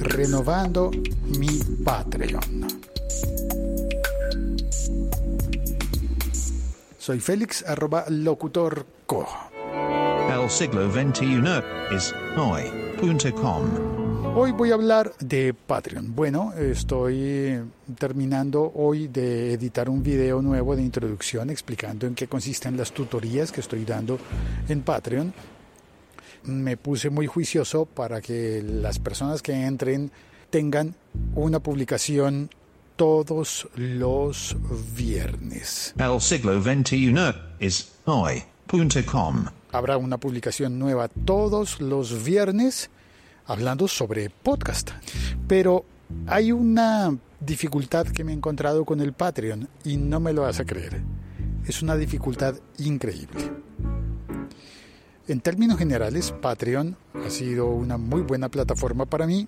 renovando mi Patreon. Soy Félix arroba locutorco. El siglo XXI es hoy.com. Hoy voy a hablar de Patreon. Bueno, estoy terminando hoy de editar un video nuevo de introducción explicando en qué consisten las tutorías que estoy dando en Patreon. Me puse muy juicioso para que las personas que entren tengan una publicación todos los viernes. El siglo XXI es hoy.com. Habrá una publicación nueva todos los viernes hablando sobre podcast. Pero hay una dificultad que me he encontrado con el Patreon y no me lo vas a creer. Es una dificultad increíble. En términos generales, Patreon ha sido una muy buena plataforma para mí.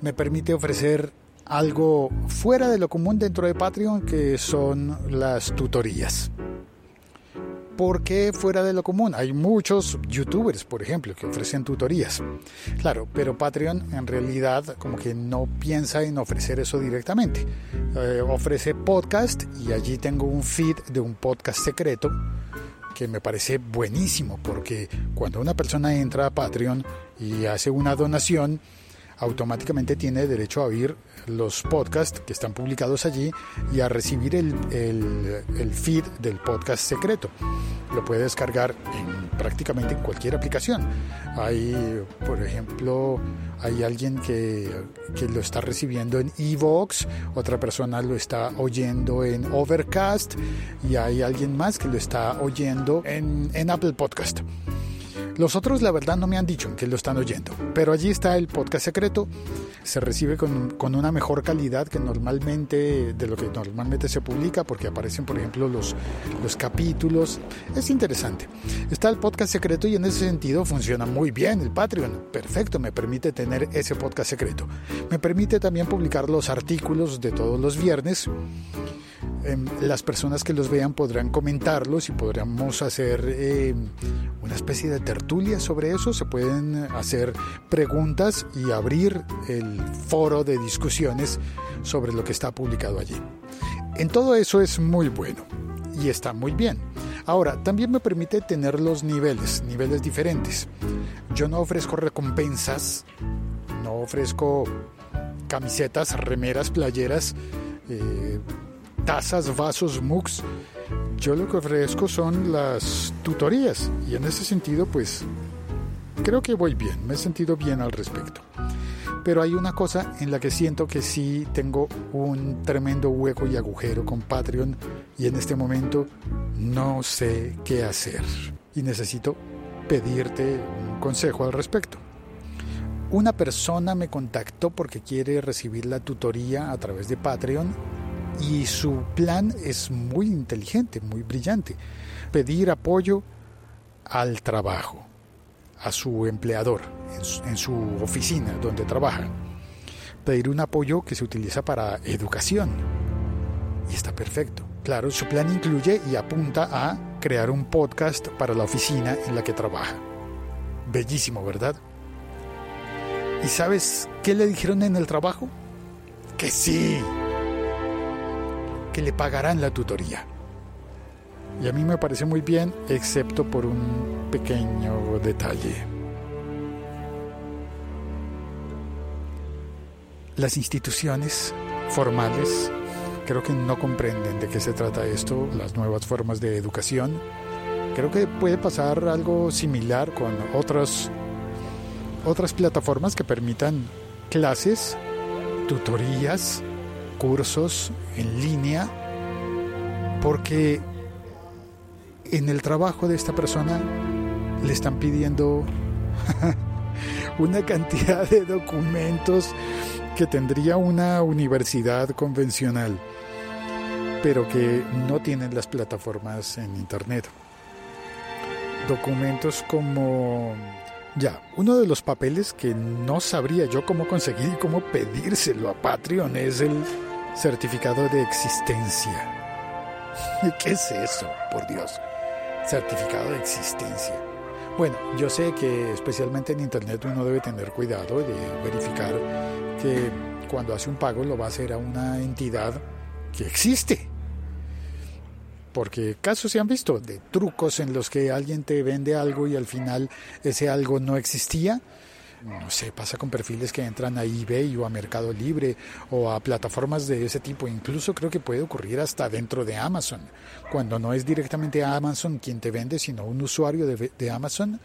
Me permite ofrecer algo fuera de lo común dentro de Patreon que son las tutorías. ¿Por qué fuera de lo común? Hay muchos youtubers, por ejemplo, que ofrecen tutorías. Claro, pero Patreon en realidad como que no piensa en ofrecer eso directamente. Eh, ofrece podcast y allí tengo un feed de un podcast secreto que me parece buenísimo porque cuando una persona entra a Patreon y hace una donación, automáticamente tiene derecho a oír los podcasts que están publicados allí y a recibir el, el, feed del podcast secreto. Lo puede descargar en prácticamente en cualquier aplicación. Hay, por ejemplo, hay alguien que, que lo está recibiendo en Evox, otra persona lo está oyendo en Overcast y hay alguien más que lo está oyendo en, en Apple Podcast. Los otros, la verdad, no me han dicho que lo están oyendo, pero allí está el podcast secreto. Se recibe con, una mejor calidad que normalmente, de lo que normalmente se publica, porque aparecen, por ejemplo, los, los capítulos. Es interesante. Está el podcast secreto y en ese sentido funciona muy bien el Patreon. Perfecto, me permite tener ese podcast secreto. Me permite también publicar los artículos de todos los viernes Em, las personas que los vean podrán comentarlos y podremos hacer em, una especie de tertulia sobre eso. Se pueden hacer preguntas y abrir el foro de discusiones sobre lo que está publicado allí. En todo eso es muy bueno y está muy bien. Ahora, también me permite tener los niveles, niveles diferentes. Yo no ofrezco recompensas, no ofrezco camisetas, remeras, playeras. Eh, tazas, vasos, mugs. Yo lo que ofrezco son las tutorías y en ese sentido pues creo que voy bien, me he sentido bien al respecto. Pero hay una cosa en la que siento que sí tengo un tremendo hueco y agujero con Patreon y en este momento no sé qué hacer y necesito pedirte un consejo al respecto. Una persona me contactó porque quiere recibir la tutoría a través de Patreon y su plan es muy inteligente, muy brillante. Pedir apoyo al trabajo, a su empleador, en su, oficina donde trabaja. Pedir un apoyo que se utiliza para educación. Y está perfecto. Claro, su plan incluye y apunta a crear un podcast para la oficina en la que trabaja. Bellísimo, ¿verdad? ¿Y sabes qué le dijeron en el trabajo? Que sí, que le pagarán la tutoría. Y a mí me parece muy bien, excepto por un pequeño detalle. Las instituciones formales creo que no comprenden de qué se trata esto, las nuevas formas de educación. Creo que puede pasar algo similar con otras, otras plataformas que permitan clases, tutorías, cursos en línea porque en el trabajo de esta persona le están pidiendo una cantidad de documentos que tendría una universidad convencional, pero que no tienen las plataformas en Internet. Documentos como ya, uno de los papeles que no sabría yo cómo conseguir y cómo pedírselo a Patreon es el certificado de existencia. ¿Qué es eso, por Dios? Certificado de existencia. Bueno, yo sé que especialmente en Internet uno debe tener cuidado de verificar que cuando hace un pago lo va a hacer a una entidad que existe. Porque casos se han visto de trucos en los que alguien te vende algo y al final ese algo no existía no sé, pasa con perfiles que entran a eBay o a Mercado Libre o a plataformas de ese tipo. Incluso creo que puede ocurrir hasta dentro de Amazon, cuando no es directamente Amazon quien te vende, sino un usuario de, Amazon.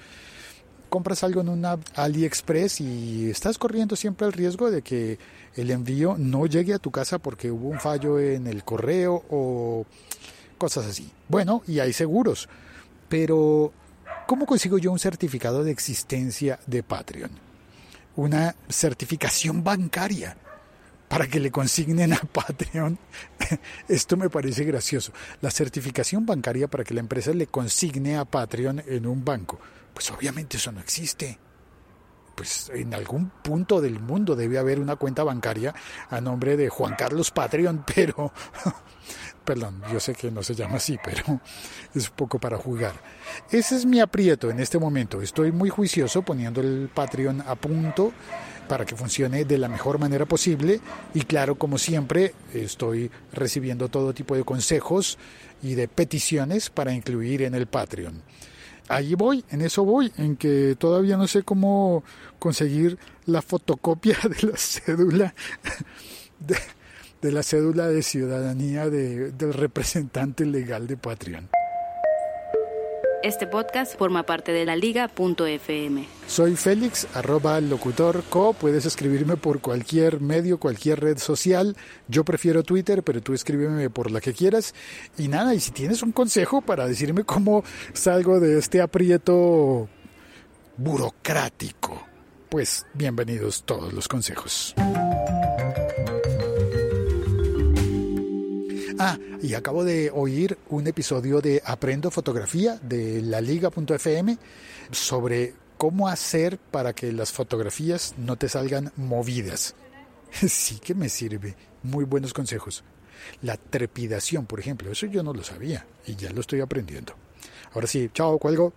Compras algo en una AliExpress y estás corriendo siempre el riesgo de que el envío no llegue a tu casa porque hubo un fallo en el correo o cosas así. Bueno, y hay seguros, pero ¿cómo consigo yo un certificado de existencia de Patreon? Una certificación bancaria para que le consignen a Patreon. Esto me parece gracioso. La certificación bancaria para que la empresa le consigne a Patreon en un banco. Pues obviamente eso no existe. Pues en algún punto del mundo debe haber una cuenta bancaria a nombre de Juan Carlos Patreon, pero Perdón, yo sé que no se llama así, pero es poco para jugar. Ese es mi aprieto en este momento. Estoy muy juicioso poniendo el Patreon a punto para que funcione de la mejor manera posible. Y claro, como siempre, estoy recibiendo todo tipo de consejos y de peticiones para incluir en el Patreon. Allí voy, en eso voy, en que todavía no sé cómo conseguir la fotocopia de la cédula de, de la cédula de ciudadanía de, del representante legal de Patreon. Este podcast forma parte de la liga.fm. Soy Félix, arroba locutor co. Puedes escribirme por cualquier medio, cualquier red social. Yo prefiero Twitter, pero tú escríbeme por la que quieras. Y nada, y si tienes un consejo para decirme cómo salgo de este aprieto burocrático, pues bienvenidos todos los consejos. Ah, y acabo de oír un episodio de Aprendo Fotografía de la liga.fm sobre cómo hacer para que las fotografías no te salgan movidas. Sí que me sirve. Muy buenos consejos. La trepidación, por ejemplo, eso yo no lo sabía y ya lo estoy aprendiendo. Ahora sí, chao, cuelgo.